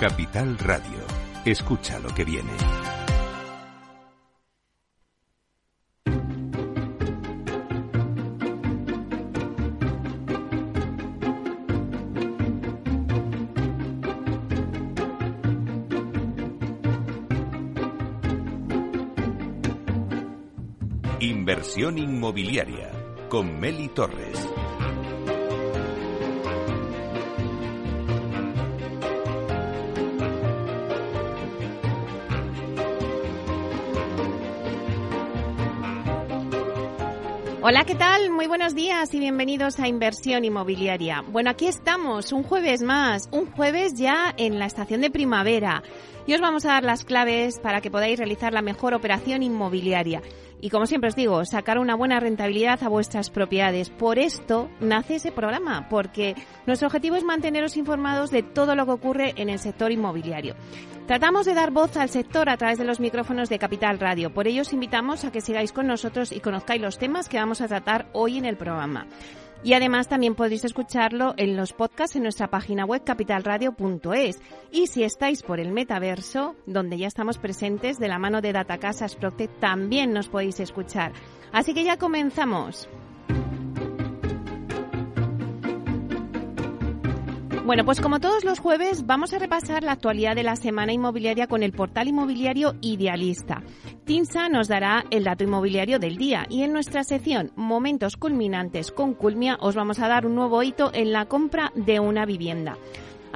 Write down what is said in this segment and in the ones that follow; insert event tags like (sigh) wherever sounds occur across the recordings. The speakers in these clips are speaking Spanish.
Capital Radio. Escucha lo que viene. Inversión inmobiliaria con Meli Torres. Hola, ¿qué tal? Muy buenos días y bienvenidos a Inversión Inmobiliaria. Bueno, aquí estamos, un jueves más, un jueves ya en la estación de primavera. Y os vamos a dar las claves para que podáis realizar la mejor operación inmobiliaria. Y como siempre os digo, sacar una buena rentabilidad a vuestras propiedades. Por esto nace ese programa, porque nuestro objetivo es manteneros informados de todo lo que ocurre en el sector inmobiliario. Tratamos de dar voz al sector a través de los micrófonos de Capital Radio. Por ello os invitamos a que sigáis con nosotros y conozcáis los temas que vamos a tratar hoy en el programa. Y además también podéis escucharlo en los podcasts en nuestra página web capitalradio.es. Y si estáis por el metaverso, donde ya estamos presentes de la mano de Datacasas Procte, también nos podéis escuchar. Así que ya comenzamos. Bueno, pues como todos los jueves, vamos a repasar la actualidad de la semana inmobiliaria con el portal inmobiliario Idealista. Tinsa nos dará el dato inmobiliario del día y en nuestra sección Momentos culminantes con Culmia os vamos a dar un nuevo hito en la compra de una vivienda.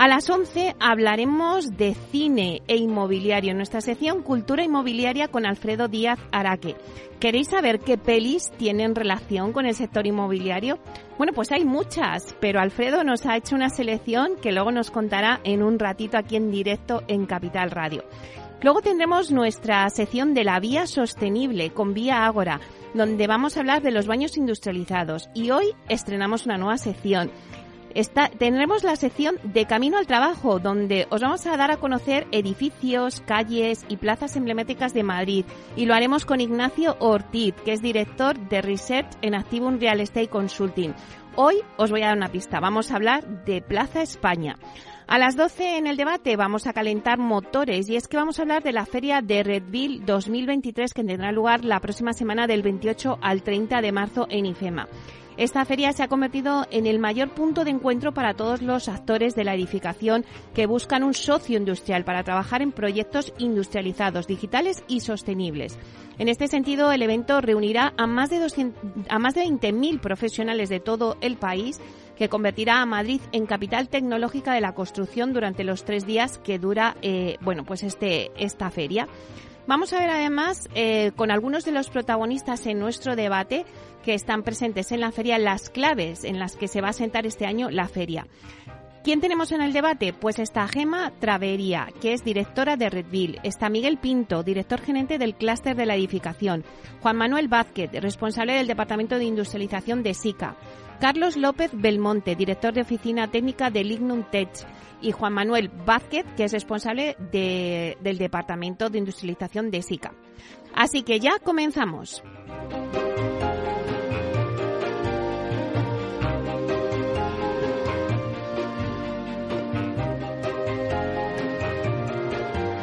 A las 11 hablaremos de cine e inmobiliario en nuestra sección Cultura Inmobiliaria con Alfredo Díaz Araque. ¿Queréis saber qué pelis tienen relación con el sector inmobiliario? Bueno, pues hay muchas, pero Alfredo nos ha hecho una selección que luego nos contará en un ratito aquí en directo en Capital Radio. Luego tendremos nuestra sección de la vía sostenible con Vía Ágora, donde vamos a hablar de los baños industrializados. Y hoy estrenamos una nueva sección tendremos la sección de Camino al Trabajo, donde os vamos a dar a conocer edificios, calles y plazas emblemáticas de Madrid. Y lo haremos con Ignacio Ortiz, que es director de Research en Activum Real Estate Consulting. Hoy os voy a dar una pista. Vamos a hablar de Plaza España. A las 12 en el debate vamos a calentar motores y es que vamos a hablar de la feria de Redville 2023 que tendrá lugar la próxima semana del 28 al 30 de marzo en IFEMA. Esta feria se ha convertido en el mayor punto de encuentro para todos los actores de la edificación que buscan un socio industrial para trabajar en proyectos industrializados, digitales y sostenibles. En este sentido, el evento reunirá a más de, a más de 20.000 profesionales de todo el país que convertirá a Madrid en capital tecnológica de la construcción durante los tres días que dura eh, bueno, pues este, esta feria. Vamos a ver además eh, con algunos de los protagonistas en nuestro debate que están presentes en la feria las claves en las que se va a sentar este año la feria. ¿Quién tenemos en el debate? Pues está Gema Travería, que es directora de Redville. Está Miguel Pinto, director gerente del clúster de la edificación. Juan Manuel Vázquez, responsable del Departamento de Industrialización de SICA. Carlos López Belmonte, director de oficina técnica de Lignum Tech. Y Juan Manuel Vázquez, que es responsable del Departamento de Industrialización de SICA. Así que ya comenzamos.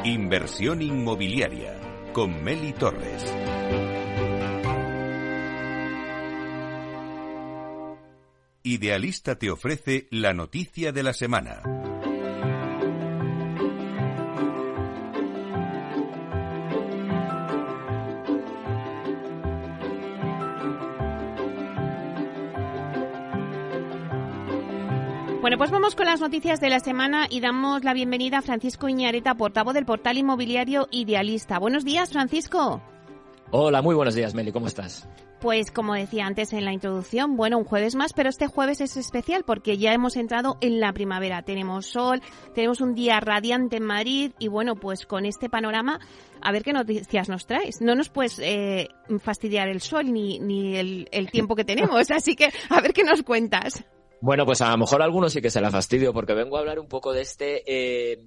Inversión inmobiliaria con Meli Torres. Idealista te ofrece la noticia de la semana. Bueno, pues vamos con las noticias de la semana y damos la bienvenida a Francisco Iñareta, portavoz del portal inmobiliario Idealista. Buenos días, Francisco. Hola, muy buenos días, Meli, ¿cómo estás? Pues como decía antes en la introducción, bueno, un jueves más, pero este jueves es especial porque ya hemos entrado en la primavera. Tenemos sol, tenemos un día radiante en Madrid y bueno, pues con este panorama, a ver qué noticias nos traes. No nos puedes eh, fastidiar el sol ni, ni el, tiempo que tenemos, (laughs) así que a ver qué nos cuentas. Bueno, pues a lo mejor a algunos sí que se la fastidio porque vengo a hablar un poco de este eh,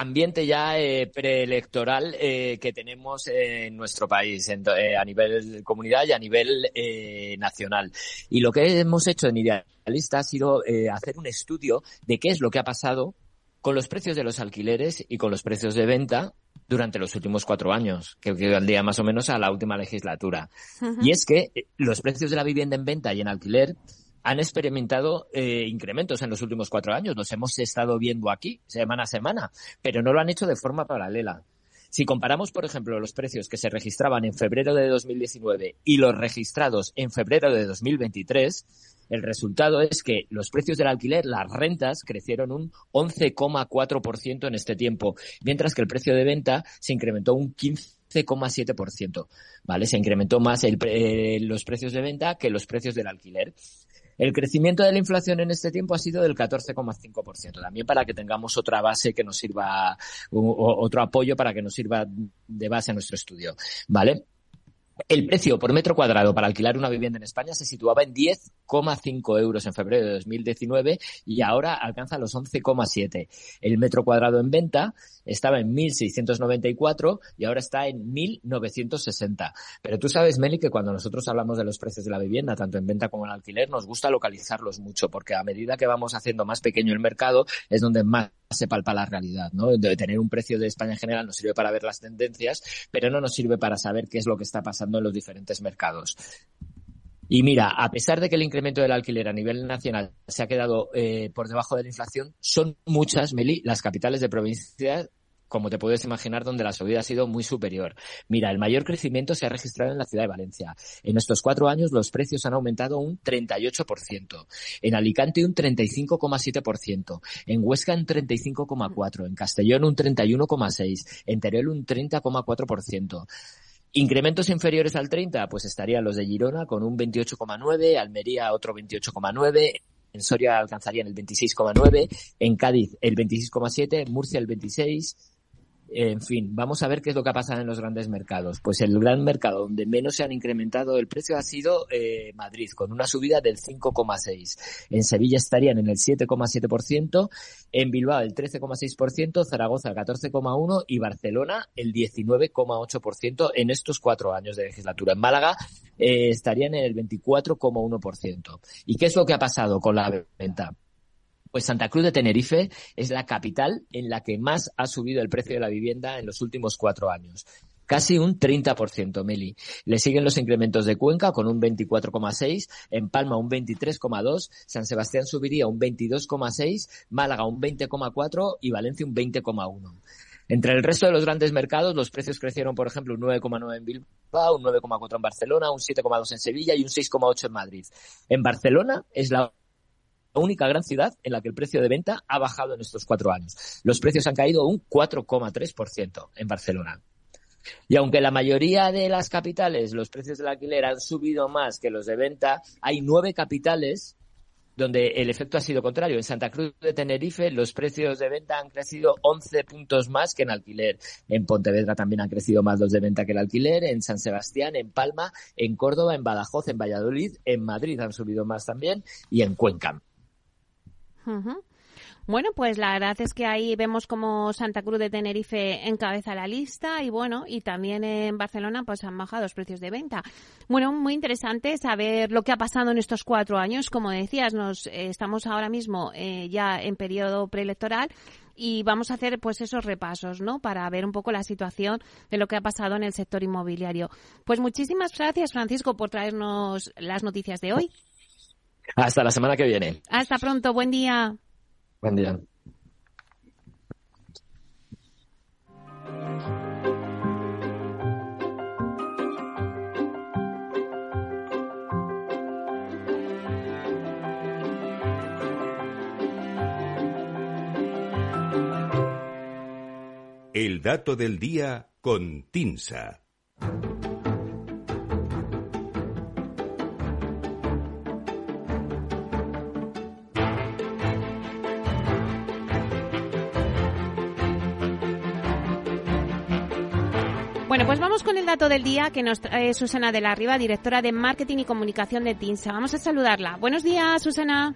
ambiente ya eh, preelectoral eh, que tenemos en nuestro país a nivel comunidad y a nivel nacional. Y lo que hemos hecho en Idealista ha sido hacer un estudio de qué es lo que ha pasado con los precios de los alquileres y con los precios de venta durante los últimos cuatro años, que día más o menos a la última legislatura. Y es que eh, los precios de la vivienda en venta y en alquiler han experimentado eh, incrementos en los últimos cuatro años. Los hemos estado viendo aquí semana a semana, pero no lo han hecho de forma paralela. Si comparamos, por ejemplo, los precios que se registraban en febrero de 2019 y los registrados en febrero de 2023, el resultado es que los precios del alquiler, las rentas, crecieron un 11,4% en este tiempo, mientras que el precio de venta se incrementó un 15,7%. ¿Vale? Se incrementó más eh, los precios de venta que los precios del alquiler. El crecimiento de la inflación en este tiempo ha sido del 14,5%. También para que tengamos otra base que nos sirva, otro apoyo para que nos sirva de base a nuestro estudio. ¿Vale? El precio por metro cuadrado para alquilar una vivienda en España se situaba en 10,5 euros en febrero de 2019 y ahora alcanza los 11,7. El metro cuadrado en venta estaba en 1.694 y ahora está en 1.960. Pero tú sabes, Meli, que cuando nosotros hablamos de los precios de la vivienda, tanto en venta como en alquiler, nos gusta localizarlos mucho porque a medida que vamos haciendo más pequeño el mercado es donde más se palpa la realidad, ¿no? Tener un precio de España en general nos sirve para ver las tendencias, pero no nos sirve para saber qué es lo que está pasando en los diferentes mercados. Y mira, a pesar de que el incremento del alquiler a nivel nacional se ha quedado eh, por debajo de la inflación, son muchas, Meli, las capitales de provincias como te puedes imaginar, donde la subida ha sido muy superior. Mira, el mayor crecimiento se ha registrado en la ciudad de Valencia. En estos cuatro años los precios han aumentado un 38%. En Alicante un 35,7%. En Huesca un 35,4%. En Castellón un 31,6%. En Teruel un 30,4%. Incrementos inferiores al 30, pues estarían los de Girona con un 28,9, Almería otro 28,9, en Soria alcanzarían el 26,9, en Cádiz el 26,7, Murcia el 26, en fin, vamos a ver qué es lo que ha pasado en los grandes mercados. Pues el gran mercado donde menos se han incrementado el precio ha sido eh, Madrid, con una subida del 5,6. En Sevilla estarían en el 7,7%, en Bilbao el 13,6%, Zaragoza el 14,1% y Barcelona el 19,8% en estos cuatro años de legislatura. En Málaga eh, estarían en el 24,1%. ¿Y qué es lo que ha pasado con la venta? Pues Santa Cruz de Tenerife es la capital en la que más ha subido el precio de la vivienda en los últimos cuatro años. Casi un 30%, Meli. Le siguen los incrementos de Cuenca con un 24,6, en Palma un 23,2, San Sebastián subiría un 22,6, Málaga un 20,4 y Valencia un 20,1. Entre el resto de los grandes mercados, los precios crecieron, por ejemplo, un 9,9 en Bilbao, un 9,4 en Barcelona, un 7,2 en Sevilla y un 6,8 en Madrid. En Barcelona es la única gran ciudad en la que el precio de venta ha bajado en estos cuatro años. Los precios han caído un 4,3% en Barcelona. Y aunque la mayoría de las capitales los precios del alquiler han subido más que los de venta, hay nueve capitales donde el efecto ha sido contrario. En Santa Cruz de Tenerife los precios de venta han crecido 11 puntos más que en alquiler. En Pontevedra también han crecido más los de venta que el alquiler. En San Sebastián, en Palma, en Córdoba, en Badajoz, en Valladolid, en Madrid han subido más también y en Cuenca. Bueno, pues la verdad es que ahí vemos como Santa Cruz de Tenerife encabeza la lista y bueno, y también en Barcelona pues han bajado los precios de venta. Bueno, muy interesante saber lo que ha pasado en estos cuatro años. Como decías, nos eh, estamos ahora mismo eh, ya en periodo preelectoral y vamos a hacer pues esos repasos, ¿no? Para ver un poco la situación de lo que ha pasado en el sector inmobiliario. Pues muchísimas gracias, Francisco, por traernos las noticias de hoy. Hasta la semana que viene. Hasta pronto, buen día. Buen día. El dato del día con Tinsa. Pues vamos con el dato del día que nos trae Susana de la Riva, directora de Marketing y Comunicación de TINSA. Vamos a saludarla. Buenos días, Susana.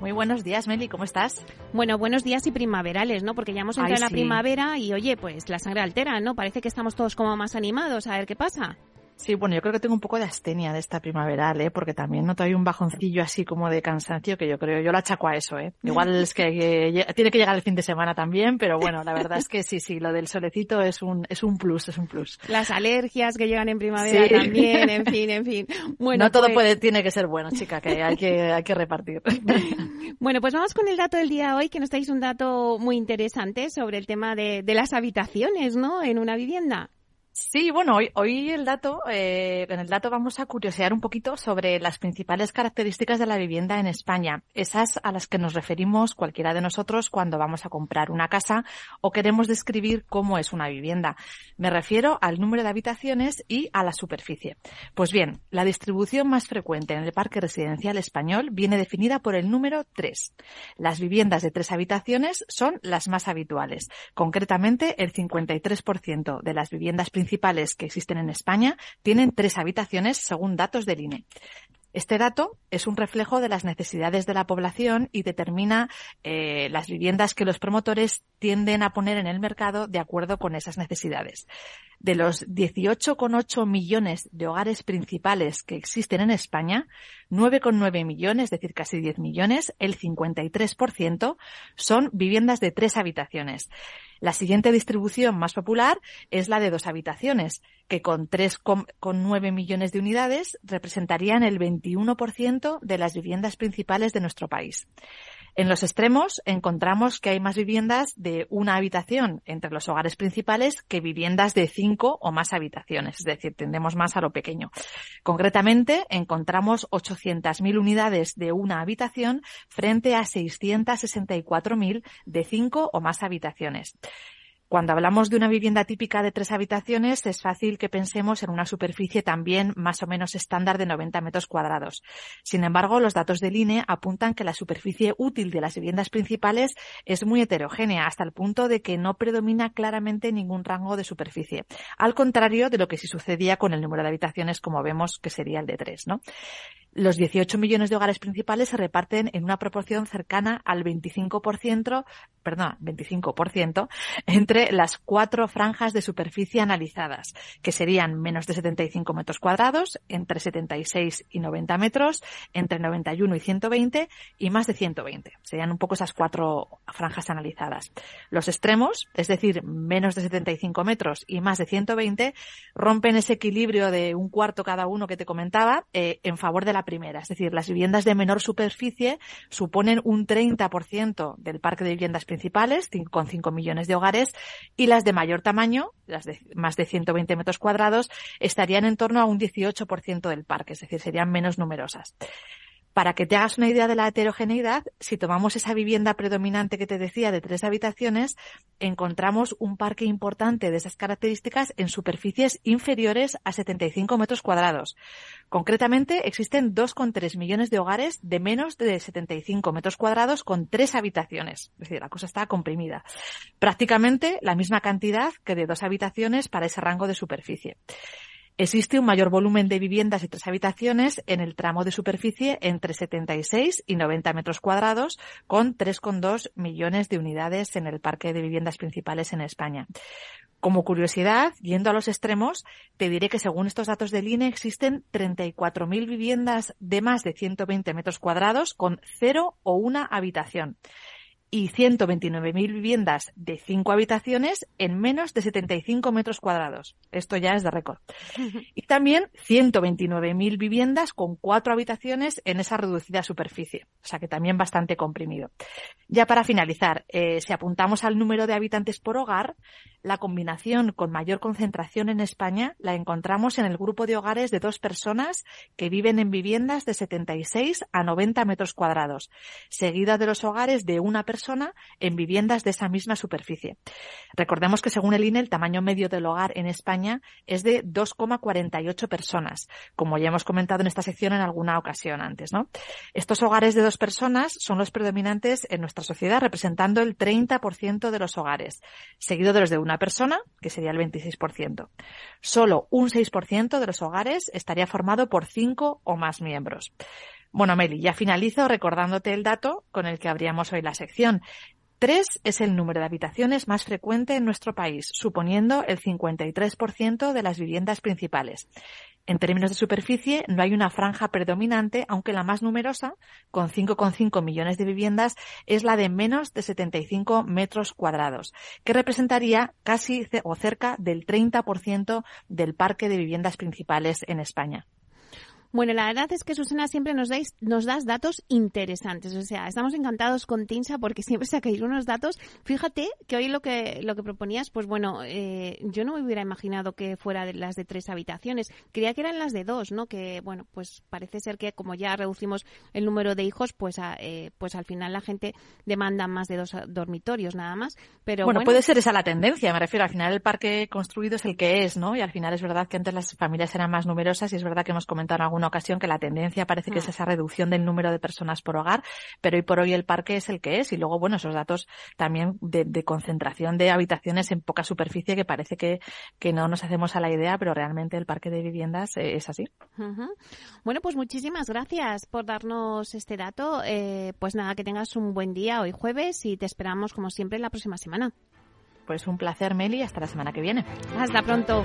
Muy buenos días, Meli, ¿cómo estás? Bueno, buenos días y primaverales, ¿no? Porque ya hemos entrado en la primavera y, oye, pues la sangre altera, ¿no? Parece que estamos todos como más animados. A ver qué pasa. Sí, bueno, yo creo que tengo un poco de astenia de esta primaveral, ¿eh? porque también noto ahí un bajoncillo así como de cansancio que yo creo, yo lo achaco a eso. ¿eh? Igual (laughs) es que, tiene que llegar el fin de semana también, pero bueno, la verdad es que sí, sí, lo del solecito es un, es un plus, es un plus. Las alergias que llegan en primavera también, en (laughs) fin, en fin. Bueno, no todo pues puede, tiene que ser bueno, chica, que hay que, hay que repartir. (laughs) bueno, pues vamos con el dato del día hoy, que nos traéis un dato muy interesante sobre el tema de, de las habitaciones, ¿no? En una vivienda. Sí, bueno, hoy, hoy el dato, eh, en el dato vamos a curiosear un poquito sobre las principales características de la vivienda en España, esas a las que nos referimos cualquiera de nosotros cuando vamos a comprar una casa o queremos describir cómo es una vivienda. Me refiero al número de habitaciones y a la superficie. Pues bien, la distribución más frecuente en el parque residencial español viene definida por el número 3. Las viviendas de tres habitaciones son las más habituales. Concretamente, el 53% de las viviendas principales que existen en España tienen tres habitaciones según datos del INE. Este dato es un reflejo de las necesidades de la población y determina eh, las viviendas que los promotores tienden a poner en el mercado de acuerdo con esas necesidades. De los 18,8 millones de hogares principales que existen en España, 9,9 millones, es decir, casi 10 millones, el 53% son viviendas de tres habitaciones. La siguiente distribución más popular es la de dos habitaciones, que con 3,9 millones de unidades representarían el 21% de las viviendas principales de nuestro país. En los extremos encontramos que hay más viviendas de una habitación entre los hogares principales que viviendas de cinco o más habitaciones, es decir, tendemos más a lo pequeño. Concretamente, encontramos 800.000 unidades de una habitación frente a 664.000 de cinco o más habitaciones. Cuando hablamos de una vivienda típica de tres habitaciones, es fácil que pensemos en una superficie también más o menos estándar de 90 metros cuadrados. Sin embargo, los datos del INE apuntan que la superficie útil de las viviendas principales es muy heterogénea, hasta el punto de que no predomina claramente ningún rango de superficie. Al contrario de lo que sí sucedía con el número de habitaciones, como vemos que sería el de tres, ¿no? Los 18 millones de hogares principales se reparten en una proporción cercana al 25%, perdón, 25% entre las cuatro franjas de superficie analizadas, que serían menos de 75 metros cuadrados, entre 76 y 90 metros, entre 91 y 120 y más de 120. Serían un poco esas cuatro franjas analizadas. Los extremos, es decir, menos de 75 metros y más de 120, rompen ese equilibrio de un cuarto cada uno que te comentaba eh, en favor de la primera. Es decir, las viviendas de menor superficie suponen un 30% del parque de viviendas principales, con 5 millones de hogares, y las de mayor tamaño, las de más de 120 metros cuadrados, estarían en torno a un 18% del parque, es decir, serían menos numerosas. Para que te hagas una idea de la heterogeneidad, si tomamos esa vivienda predominante que te decía de tres habitaciones, encontramos un parque importante de esas características en superficies inferiores a 75 metros cuadrados. Concretamente, existen 2,3 millones de hogares de menos de 75 metros cuadrados con tres habitaciones. Es decir, la cosa está comprimida. Prácticamente la misma cantidad que de dos habitaciones para ese rango de superficie. Existe un mayor volumen de viviendas y tres habitaciones en el tramo de superficie entre 76 y 90 metros cuadrados, con 3,2 millones de unidades en el parque de viviendas principales en España. Como curiosidad, yendo a los extremos, te diré que según estos datos del INE existen 34.000 viviendas de más de 120 metros cuadrados con cero o una habitación y 129.000 viviendas de cinco habitaciones en menos de 75 metros cuadrados. Esto ya es de récord. (laughs) Y también 129.000 viviendas con cuatro habitaciones en esa reducida superficie. O sea que también bastante comprimido. Ya para finalizar, eh, si apuntamos al número de habitantes por hogar, la combinación con mayor concentración en España la encontramos en el grupo de hogares de dos personas que viven en viviendas de 76 a 90 metros cuadrados, seguida de los hogares de una persona en viviendas de esa misma superficie. Recordemos que según el INE el tamaño medio del hogar en España es de 2,48 personas, como ya hemos comentado en esta sección en alguna ocasión antes, ¿no? Estos hogares de dos personas son los predominantes en nuestra sociedad, representando el 30% de los hogares, seguido de los de una persona, que sería el 26%. Solo un 6% de los hogares estaría formado por cinco o más miembros. Bueno, Meli, ya finalizo recordándote el dato con el que abríamos hoy la sección. Tres es el número de habitaciones más frecuente en nuestro país, suponiendo el 53% de las viviendas principales. En términos de superficie, no hay una franja predominante, aunque la más numerosa, con 5,5 millones de viviendas, es la de menos de 75 metros cuadrados, que representaría casi o cerca del 30% del parque de viviendas principales en España. Bueno, la verdad es que Susana siempre nos, dais, nos das datos interesantes. O sea, estamos encantados con Tinsa porque (laughs) siempre se ha caído unos datos. Fíjate que hoy lo que, lo que proponías, pues bueno, eh, yo no me hubiera imaginado que fuera de las de tres habitaciones. Creía que eran las de dos, ¿no? Que, bueno, pues parece ser que como ya reducimos el número de hijos, pues, eh, pues al final la gente demanda más de dos dormitorios nada más. Pero bueno, puede ser esa la tendencia. Me refiero, al final el parque construido es el que es, ¿no? Y al final es verdad que antes las familias eran más numerosas y es verdad que hemos comentado en una ocasión que la tendencia parece que es mm. esa reducción del número de personas por hogar, pero hoy por hoy el parque es el que es y luego, bueno, esos datos también de, concentración de habitaciones en poca superficie que parece que, que, no nos hacemos a la idea, pero realmente el parque de viviendas eh, es así. Bueno, pues muchísimas gracias por darnos este dato. Eh, pues nada, que tengas un buen día hoy jueves y te esperamos como siempre la próxima semana. Pues un placer, Meli, hasta la semana que viene. Hasta pronto.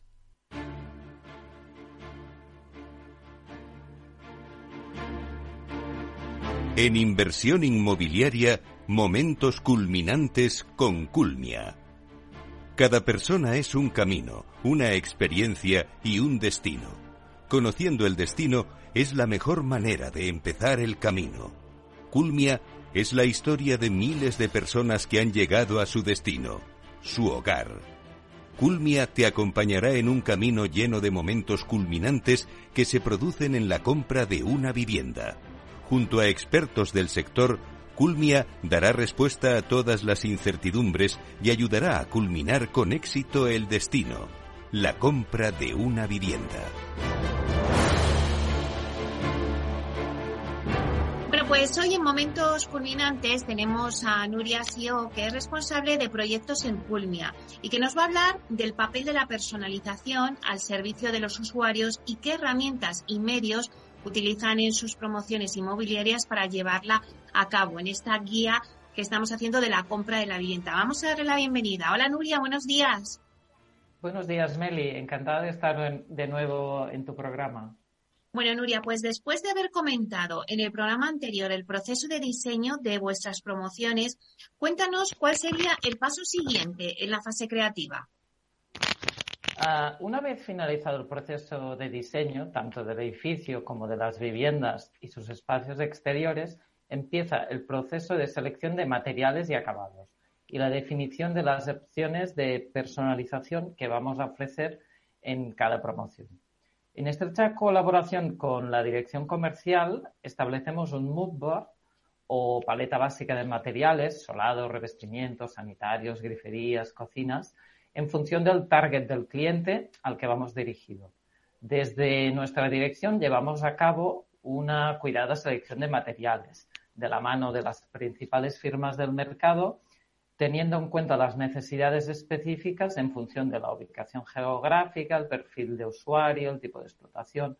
En inversión inmobiliaria, momentos culminantes con Culmia. Cada persona es un camino, una experiencia y un destino. Conociendo el destino es la mejor manera de empezar el camino. Culmia es la historia de miles de personas que han llegado a su destino, su hogar. Culmia te acompañará en un camino lleno de momentos culminantes que se producen en la compra de una vivienda junto a expertos del sector, Culmia dará respuesta a todas las incertidumbres y ayudará a culminar con éxito el destino, la compra de una vivienda. Pues hoy en Momentos Culminantes tenemos a Nuria Sio, que es responsable de proyectos en Culmia y que nos va a hablar del papel de la personalización al servicio de los usuarios y qué herramientas y medios utilizan en sus promociones inmobiliarias para llevarla a cabo en esta guía que estamos haciendo de la compra de la vivienda. Vamos a darle la bienvenida. Hola Nuria, buenos días. Buenos días, Meli. Encantada de estar de nuevo en tu programa. Bueno, Nuria, pues después de haber comentado en el programa anterior el proceso de diseño de vuestras promociones, cuéntanos cuál sería el paso siguiente en la fase creativa. Ah, una vez finalizado el proceso de diseño, tanto del edificio como de las viviendas y sus espacios exteriores, empieza el proceso de selección de materiales y acabados y la definición de las opciones de personalización que vamos a ofrecer en cada promoción. En estrecha colaboración con la dirección comercial, establecemos un mood board o paleta básica de materiales, solados, revestimientos, sanitarios, griferías, cocinas, en función del target del cliente al que vamos dirigido. Desde nuestra dirección llevamos a cabo una cuidada selección de materiales de la mano de las principales firmas del mercado, teniendo en cuenta las necesidades específicas en función de la ubicación geográfica, el perfil de usuario, el tipo de explotación.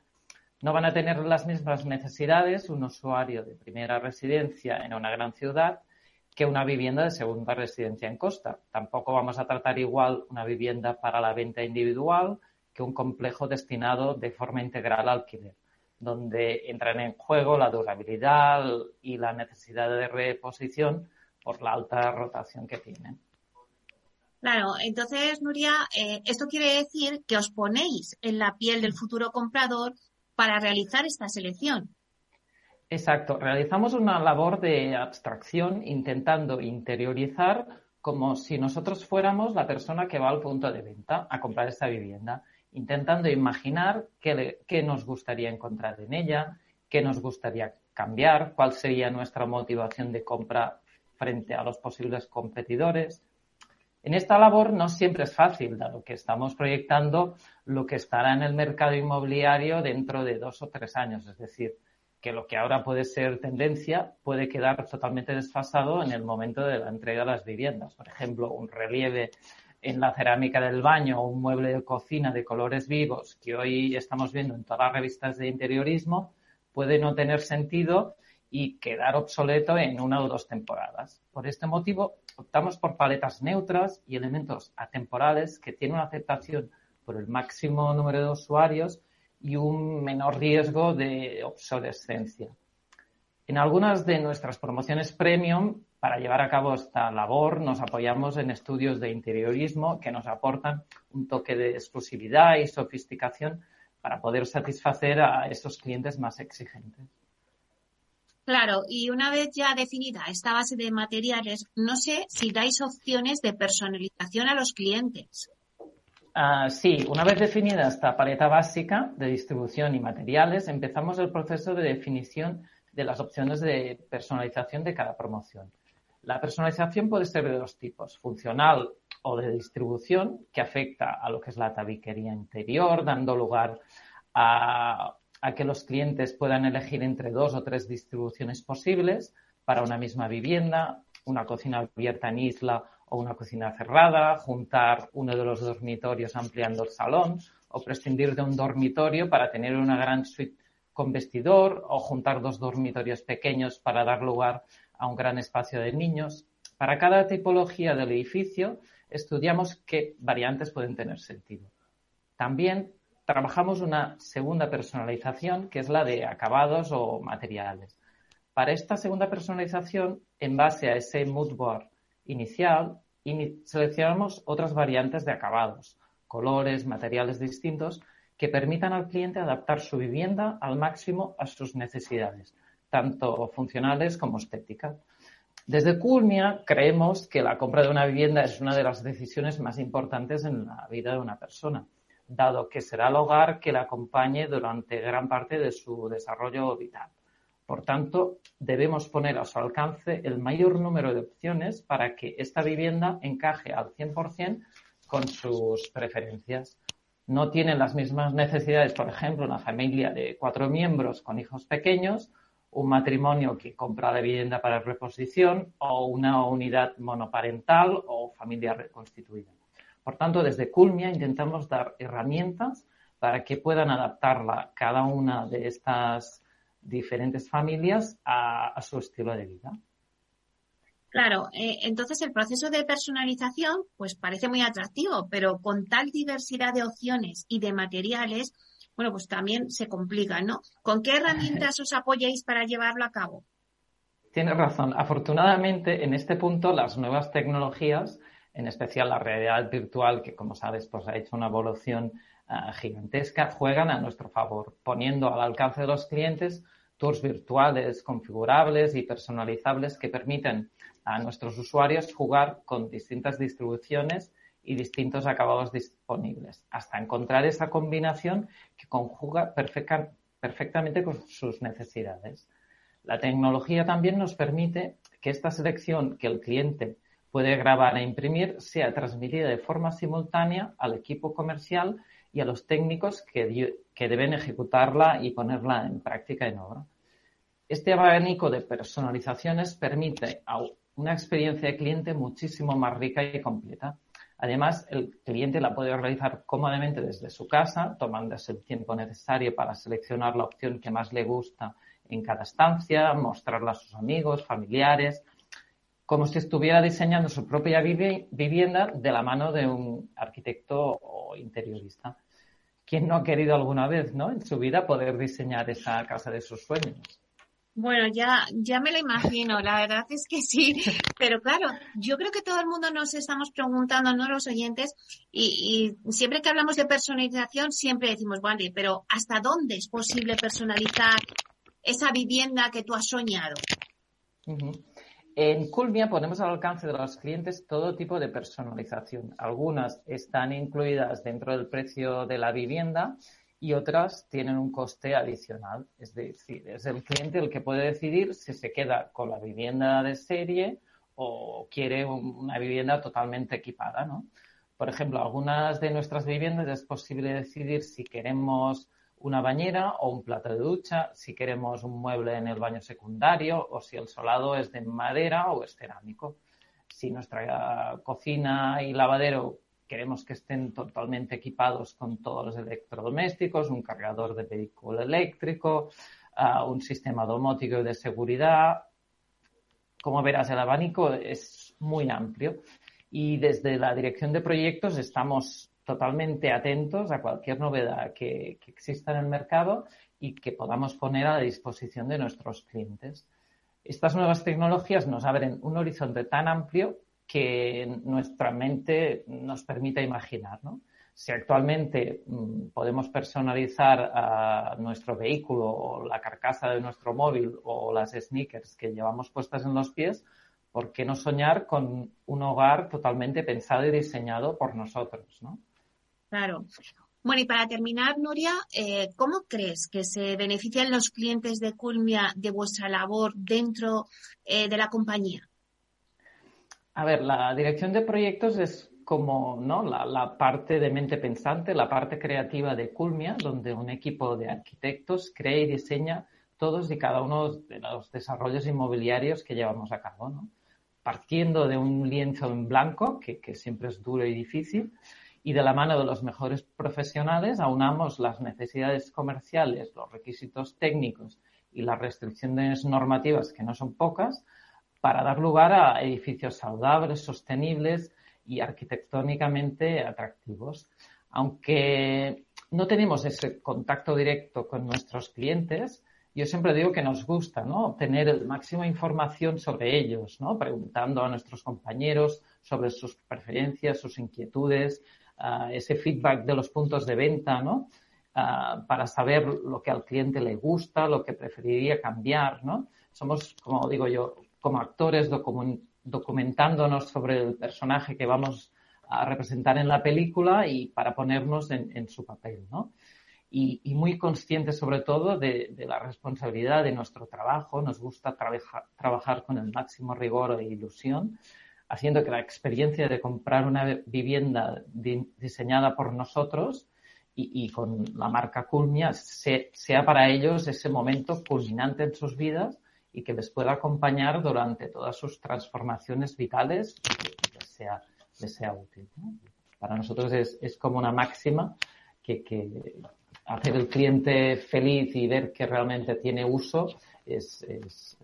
No van a tener las mismas necesidades un usuario de primera residencia en una gran ciudad que una vivienda de segunda residencia en costa. Tampoco vamos a tratar igual una vivienda para la venta individual que un complejo destinado de forma integral al alquiler, donde entran en juego la durabilidad y la necesidad de reposición por la alta rotación que tienen. Claro, entonces, Nuria, eh, esto quiere decir que os ponéis en la piel del futuro comprador para realizar esta selección. Exacto, realizamos una labor de abstracción intentando interiorizar como si nosotros fuéramos la persona que va al punto de venta a comprar esta vivienda, intentando imaginar qué, nos gustaría encontrar en ella, qué nos gustaría cambiar, cuál sería nuestra motivación de compra frente a los posibles competidores. En esta labor no siempre es fácil, dado que estamos proyectando lo que estará en el mercado inmobiliario dentro de dos o tres años. Es decir, que lo que ahora puede ser tendencia puede quedar totalmente desfasado en el momento de la entrega de las viviendas. Por ejemplo, un relieve en la cerámica del baño o un mueble de cocina de colores vivos que hoy estamos viendo en todas las revistas de interiorismo puede no tener sentido y quedar obsoleto en una o dos temporadas. Por este motivo, optamos por paletas neutras y elementos atemporales que tienen una aceptación por el máximo número de usuarios y un menor riesgo de obsolescencia. En algunas de nuestras promociones premium, para llevar a cabo esta labor, nos apoyamos en estudios de interiorismo que nos aportan un toque de exclusividad y sofisticación para poder satisfacer a esos clientes más exigentes. Claro, y una vez ya definida esta base de materiales, no sé si dais opciones de personalización a los clientes. Ah, sí, una vez definida esta paleta básica de distribución y materiales, empezamos el proceso de definición de las opciones de personalización de cada promoción. La personalización puede ser de dos tipos, funcional o de distribución, que afecta a lo que es la tabiquería interior, dando lugar a, a que los clientes puedan elegir entre dos o tres distribuciones posibles para una misma vivienda, una cocina abierta en isla o una cocina cerrada, juntar uno de los dormitorios ampliando el salón o prescindir de un dormitorio para tener una gran suite con vestidor o juntar dos dormitorios pequeños para dar lugar a un gran espacio de niños. Para cada tipología del edificio estudiamos qué variantes pueden tener sentido. También trabajamos una segunda personalización que es la de acabados o materiales. Para esta segunda personalización, en base a ese mood board inicial, seleccionamos otras variantes de acabados, colores, materiales distintos que permitan al cliente adaptar su vivienda al máximo a sus necesidades, tanto funcionales como estéticas. Desde Culmia creemos que la compra de una vivienda es una de las decisiones más importantes en la vida de una persona, dado que será el hogar que la acompañe durante gran parte de su desarrollo vital. Por tanto, debemos poner a su alcance el mayor número de opciones para que esta vivienda encaje al 100% con sus preferencias. No tienen las mismas necesidades, por ejemplo, una familia de cuatro miembros con hijos pequeños, un matrimonio que compra la vivienda para reposición o una unidad monoparental o familia reconstituida. Por tanto, desde Culmia intentamos dar herramientas para que puedan adaptarla cada una de estas diferentes familias a, su estilo de vida. Claro, eh, entonces el proceso de personalización pues parece muy atractivo, pero con tal diversidad de opciones y de materiales, bueno, pues también se complica, ¿no? ¿Con qué herramientas os apoyáis para llevarlo a cabo? Tienes razón. Afortunadamente, en este punto, las nuevas tecnologías, en especial la realidad virtual, que como sabes, pues ha hecho una evolución uh, gigantesca, juegan a nuestro favor, poniendo al alcance de los clientes tours virtuales configurables y personalizables que permiten a nuestros usuarios jugar con distintas distribuciones y distintos acabados disponibles, hasta encontrar esa combinación que conjuga perfectamente con sus necesidades. La tecnología también nos permite que esta selección que el cliente puede grabar e imprimir sea transmitida de forma simultánea al equipo comercial y a los técnicos que, deben ejecutarla y ponerla en práctica en obra. Este abanico de personalizaciones permite una experiencia de cliente muchísimo más rica y completa. Además, el cliente la puede realizar cómodamente desde su casa, tomándose el tiempo necesario para seleccionar la opción que más le gusta en cada estancia, mostrarla a sus amigos, familiares, como si estuviera diseñando su propia vivienda de la mano de un arquitecto o interiorista. ¿Quién no ha querido alguna vez, ¿no? En su vida poder diseñar esa casa de sus sueños. Bueno, ya, ya me lo imagino, la verdad es que sí, (laughs) pero claro, yo creo que todo el mundo nos estamos preguntando, ¿no? Los oyentes, y, siempre que hablamos de personalización, siempre decimos, vale, pero ¿hasta dónde es posible personalizar esa vivienda que tú has soñado? En Culmia ponemos al alcance de los clientes todo tipo de personalización. Algunas están incluidas dentro del precio de la vivienda y otras tienen un coste adicional. Es decir, es el cliente el que puede decidir si se queda con la vivienda de serie o quiere una vivienda totalmente equipada, ¿no? Por ejemplo, algunas de nuestras viviendas es posible decidir si queremos una bañera o un plato de ducha, si queremos un mueble en el baño secundario o si el solado es de madera o es cerámico. Si nuestra cocina y lavadero queremos que estén totalmente equipados con todos los electrodomésticos, un cargador de vehículo eléctrico, ah, un sistema domótico de seguridad. Como verás, el abanico es muy amplio y desde la dirección de proyectos estamos totalmente atentos a cualquier novedad que, que, exista en el mercado y que podamos poner a la disposición de nuestros clientes. Estas nuevas tecnologías nos abren un horizonte tan amplio que nuestra mente nos permite imaginar. Si actualmente mm, podemos personalizar nuestro vehículo o la carcasa de nuestro móvil o las sneakers que llevamos puestas en los pies, ¿por qué no soñar con un hogar totalmente pensado y diseñado por nosotros? ¿no? Claro. Bueno, y para terminar, Nuria, eh, ¿cómo crees que se benefician los clientes de Culmia de vuestra labor dentro eh, de la compañía? A ver, la dirección de proyectos es como ¿no? la, parte de mente pensante, la parte creativa de Culmia, donde un equipo de arquitectos crea y diseña todos y cada uno de los desarrollos inmobiliarios que llevamos a cabo. ¿no? Partiendo de un lienzo en blanco, que, que siempre es duro y difícil, y de la mano de los mejores profesionales aunamos las necesidades comerciales, los requisitos técnicos y las restricciones normativas, que no son pocas, para dar lugar a edificios saludables, sostenibles y arquitectónicamente atractivos. Aunque no tenemos ese contacto directo con nuestros clientes, yo siempre digo que nos gusta ¿no? obtener el máximo información sobre ellos, ¿no? preguntando a nuestros compañeros sobre sus preferencias, sus inquietudes, uh, ese feedback de los puntos de venta, ¿no? Uh, para saber lo que al cliente le gusta, lo que preferiría cambiar, ¿no? Somos, como digo yo, como actores documentándonos sobre el personaje que vamos a representar en la película y para ponernos en, en su papel, ¿no? Y, y, muy conscientes sobre todo de, de, la responsabilidad de nuestro trabajo. Nos gusta trabaja, trabajar con el máximo rigor e ilusión, haciendo que la experiencia de comprar una vivienda di, diseñada por nosotros y, con la marca Culmia se, sea para ellos ese momento culminante en sus vidas y que les pueda acompañar durante todas sus transformaciones vitales y que les sea, les sea útil. Para nosotros es, es, como una máxima que, que, hacer el cliente feliz y ver que realmente tiene uso es, es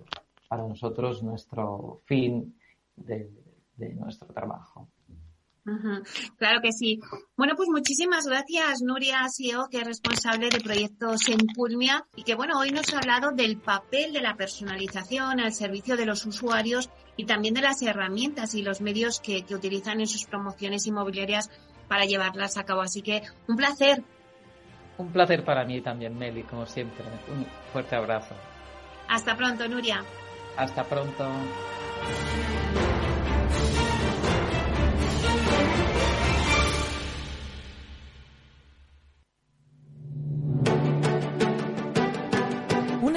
para nosotros nuestro fin de, de nuestro trabajo. Claro que sí. Bueno, pues muchísimas gracias, Nuria Sio, que es responsable de proyectos en Pulmia y que, bueno, hoy nos ha hablado del papel de la personalización al servicio de los usuarios y también de las herramientas y los medios que, que utilizan en sus promociones inmobiliarias para llevarlas a cabo. Así que un placer. Un placer para mí también, Meli, como siempre. Un fuerte abrazo. Hasta pronto, Nuria. Hasta pronto.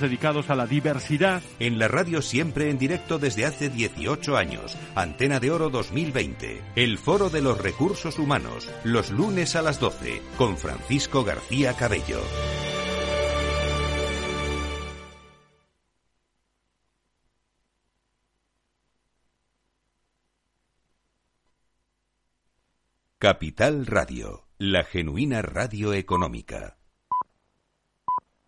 dedicados a la diversidad. En la radio siempre en directo desde hace 18 años, Antena de Oro 2020, el Foro de los Recursos Humanos, los lunes a las 12, con Francisco García Cabello. Capital Radio, la genuina radio económica.